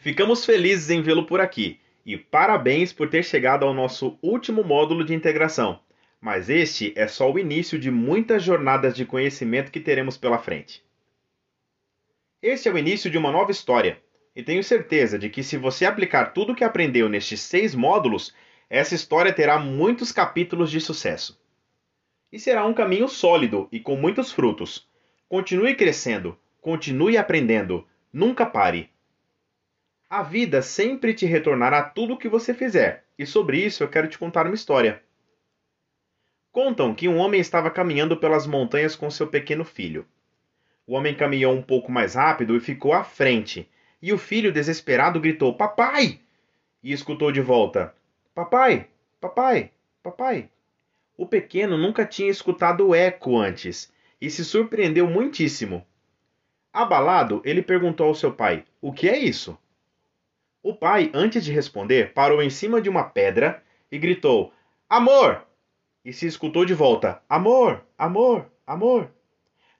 Ficamos felizes em vê-lo por aqui e parabéns por ter chegado ao nosso último módulo de integração. Mas este é só o início de muitas jornadas de conhecimento que teremos pela frente. Este é o início de uma nova história, e tenho certeza de que se você aplicar tudo o que aprendeu nestes seis módulos, essa história terá muitos capítulos de sucesso. E será um caminho sólido e com muitos frutos. Continue crescendo, continue aprendendo, nunca pare. A vida sempre te retornará tudo o que você fizer, e sobre isso eu quero te contar uma história. Contam que um homem estava caminhando pelas montanhas com seu pequeno filho. O homem caminhou um pouco mais rápido e ficou à frente, e o filho, desesperado, gritou: Papai! E escutou de volta: Papai! Papai! Papai! O pequeno nunca tinha escutado o eco antes e se surpreendeu muitíssimo. Abalado, ele perguntou ao seu pai: O que é isso? O pai, antes de responder, parou em cima de uma pedra e gritou: Amor! E se escutou de volta: Amor, amor, amor.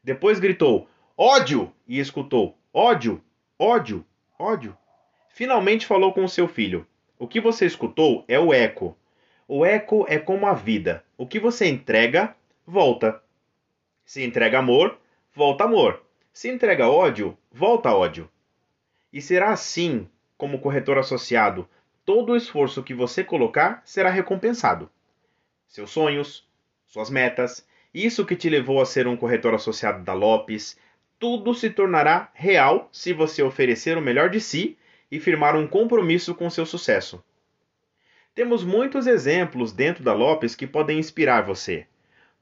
Depois gritou: Ódio! E escutou: Ódio, ódio, ódio. Finalmente falou com seu filho: O que você escutou é o eco. O eco é como a vida. O que você entrega, volta. Se entrega amor, volta amor. Se entrega ódio, volta ódio. E será assim como corretor associado, todo o esforço que você colocar será recompensado. Seus sonhos, suas metas, isso que te levou a ser um corretor associado da Lopes, tudo se tornará real se você oferecer o melhor de si e firmar um compromisso com seu sucesso. Temos muitos exemplos dentro da Lopes que podem inspirar você,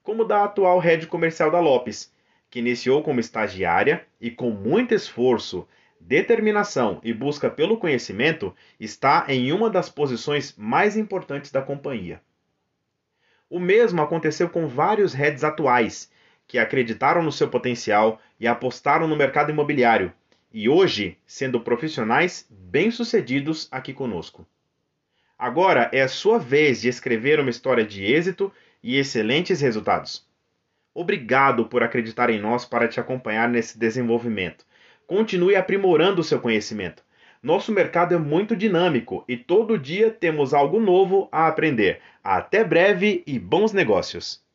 como da atual rede comercial da Lopes, que iniciou como estagiária e com muito esforço determinação e busca pelo conhecimento está em uma das posições mais importantes da companhia. O mesmo aconteceu com vários heads atuais, que acreditaram no seu potencial e apostaram no mercado imobiliário, e hoje sendo profissionais bem-sucedidos aqui conosco. Agora é a sua vez de escrever uma história de êxito e excelentes resultados. Obrigado por acreditar em nós para te acompanhar nesse desenvolvimento Continue aprimorando o seu conhecimento. Nosso mercado é muito dinâmico e todo dia temos algo novo a aprender. Até breve e bons negócios!